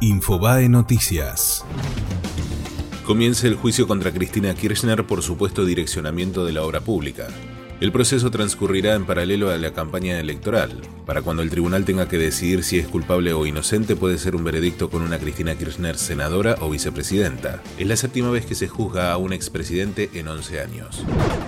Infobae Noticias. Comienza el juicio contra Cristina Kirchner por supuesto direccionamiento de la obra pública. El proceso transcurrirá en paralelo a la campaña electoral. Para cuando el tribunal tenga que decidir si es culpable o inocente, puede ser un veredicto con una Cristina Kirchner senadora o vicepresidenta. Es la séptima vez que se juzga a un expresidente en 11 años.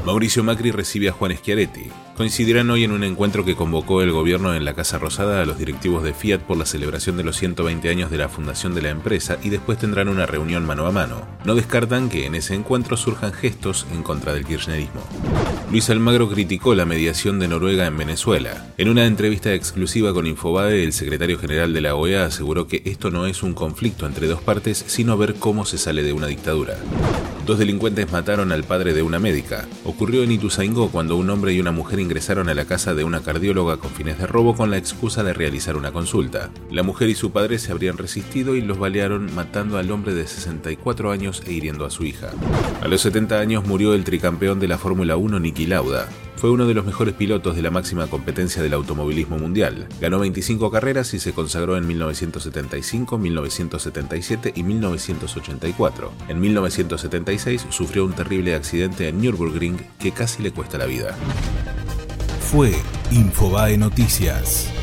Mauricio Macri recibe a Juan Schiaretti. Coincidirán hoy en un encuentro que convocó el gobierno en la Casa Rosada a los directivos de Fiat por la celebración de los 120 años de la fundación de la empresa y después tendrán una reunión mano a mano. No descartan que en ese encuentro surjan gestos en contra del kirchnerismo. Luis Almagro criticó la mediación de Noruega en Venezuela. En una entrevista exclusiva con Infobae, el secretario general de la OEA aseguró que esto no es un conflicto entre dos partes, sino ver cómo se sale de una dictadura. Dos delincuentes mataron al padre de una médica. Ocurrió en Ituzaingó cuando un hombre y una mujer ingresaron a la casa de una cardióloga con fines de robo con la excusa de realizar una consulta. La mujer y su padre se habrían resistido y los balearon matando al hombre de 64 años e hiriendo a su hija. A los 70 años murió el tricampeón de la Fórmula 1 Niki Lauda. Fue uno de los mejores pilotos de la máxima competencia del automovilismo mundial. Ganó 25 carreras y se consagró en 1975, 1977 y 1984. En 1976 sufrió un terrible accidente en Nürburgring que casi le cuesta la vida. Fue Infobae Noticias.